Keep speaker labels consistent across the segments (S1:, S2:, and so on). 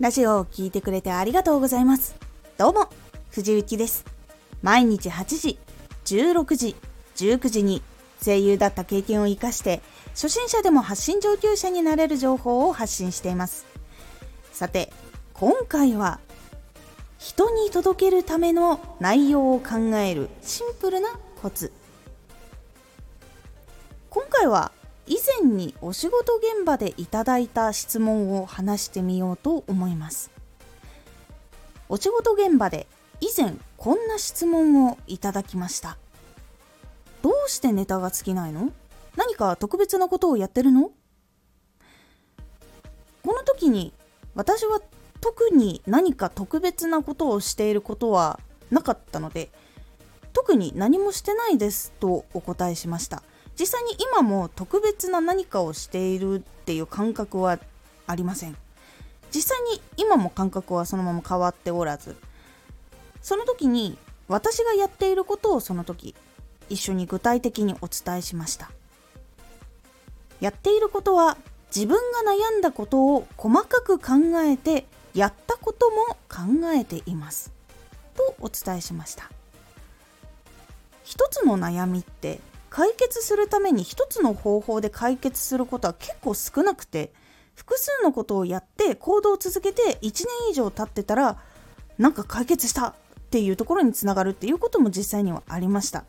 S1: ラジオを聴いてくれてありがとうございます。どうも、藤幸です。毎日8時、16時、19時に声優だった経験を活かして、初心者でも発信上級者になれる情報を発信しています。さて、今回は、人に届けるための内容を考えるシンプルなコツ。今回は以前にお仕事現場でいただいた質問を話してみようと思います。お仕事現場で以前こんな質問をいただきました。どうしてネタが尽きないの？何か特別なことをやってるの？この時に私は特に何か特別なことをしていることはなかったので特に何もしてないですとお答えしました。実際に今も特別な何かをしているっていう感覚はありません。実際に今も感覚はそのまま変わっておらずその時に私がやっていることをその時一緒に具体的にお伝えしました。やっていることは自分が悩んだことを細かく考えてやったことも考えています。とお伝えしました。一つの悩みって解決するために一つの方法で解決することは結構少なくて複数のことをやって行動を続けて1年以上経ってたらなんか解決したっていうところにつながるっていうことも実際にはありました。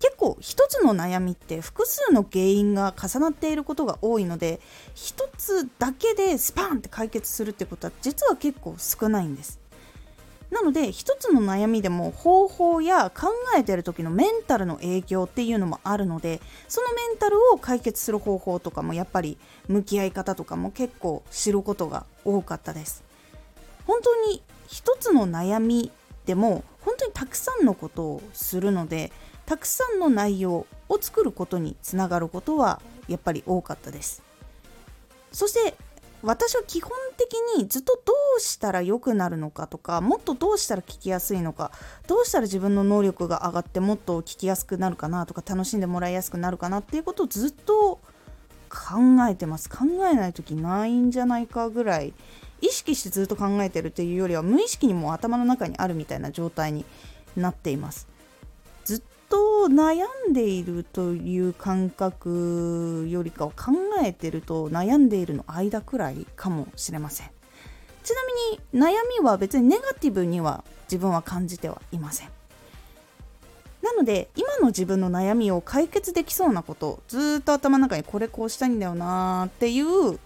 S1: 結構一つの悩みって複数の原因が重なっていることが多いので一つだけでスパンって解決するってことは実は結構少ないんです。なので一つの悩みでも方法や考えてる時のメンタルの影響っていうのもあるのでそのメンタルを解決する方法とかもやっぱり向き合い方とかも結構知ることが多かったです。本当に一つの悩みでも本当にたくさんのことをするのでたくさんの内容を作ることにつながることはやっぱり多かったです。そして私は基本的にずっとどうしたら良くなるのかとかもっとどうしたら聞きやすいのかどうしたら自分の能力が上がってもっと聞きやすくなるかなとか楽しんでもらいやすくなるかなっていうことをずっと考えてます。考えない時ないんじゃないかぐらい意識してずっと考えてるっていうよりは無意識にも頭の中にあるみたいな状態になっています。ずっと悩んでいるという感覚よりかは考えてると悩んでいるの間くらいかもしれません。ちなみに悩みは別にネガティブには自分は感じてはいません。なので今の自分の悩みを解決できそうなことずっと頭の中にこれこうしたいんだよなっていう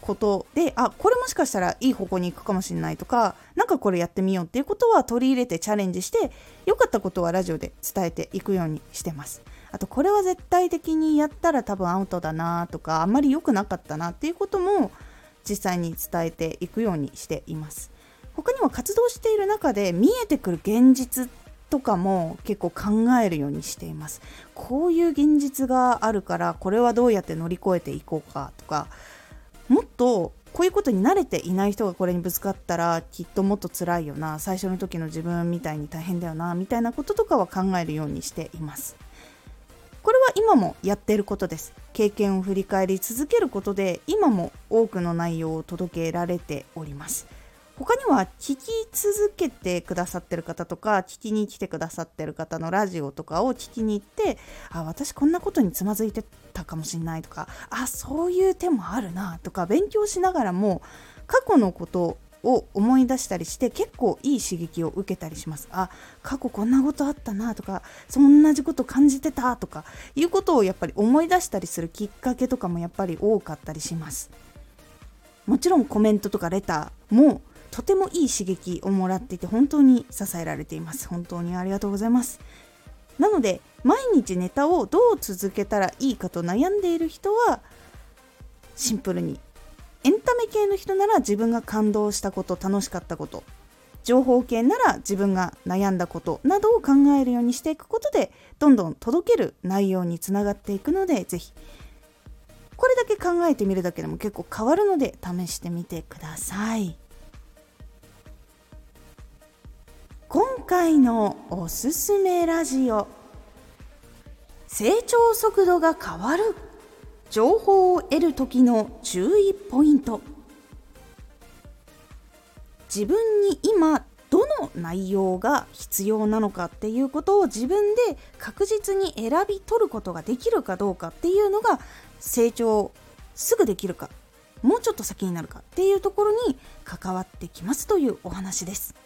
S1: ことであこれもしかしたらいい方向に行くかもしれないとか何かこれやってみようっていうことは取り入れてチャレンジして良かったことはラジオで伝えていくようにしてます。あとこれは絶対的にやったら多分アウトだなとかあんまり良くなかったなっていうことも実際に伝えていくようにしています。他にも活動している中で見えてくる現実とかも結構考えるようにしています。こういう現実があるからこれはどうやって乗り越えていこうかとかとこういうことに慣れていない人がこれにぶつかったらきっともっと辛いよな。最初の時の自分みたいに大変だよなみたいなこととかは考えるようにしています。これは今もやっていることです。経験を振り返り続けることで今も多くの内容を届けられております。他には聞き続けてくださってる方とか聞きに来てくださってる方のラジオとかを聞きに行ってあ私こんなことにつまずいてたかもしんないとかあそういう手もあるなとか勉強しながらも過去のことを思い出したりして結構いい刺激を受けたりします。あ過去こんなことあったなとかそんなこと感じてたとかいうことをやっぱり思い出したりするきっかけとかもやっぱり多かったりします。もちろんコメントとかレターもとてもいい刺激をもらっていて本当に支えられています本当にありがとうございますなので毎日ネタをどう続けたらいいかと悩んでいる人はシンプルにエンタメ系の人なら自分が感動したこと楽しかったこと情報系なら自分が悩んだことなどを考えるようにしていくことでどんどん届ける内容につながっていくのでぜひこれだけ考えてみるだけでも結構変わるので試してみてください。今回のおすすめラジオ。成長速度が変わる情報を得る時の注意ポイント。自分に今どの内容が必要なのかっていうことを自分で確実に選び取ることができるかどうかっていうのが成長すぐできるかもうちょっと先になるかっていうところに関わってきますというお話です。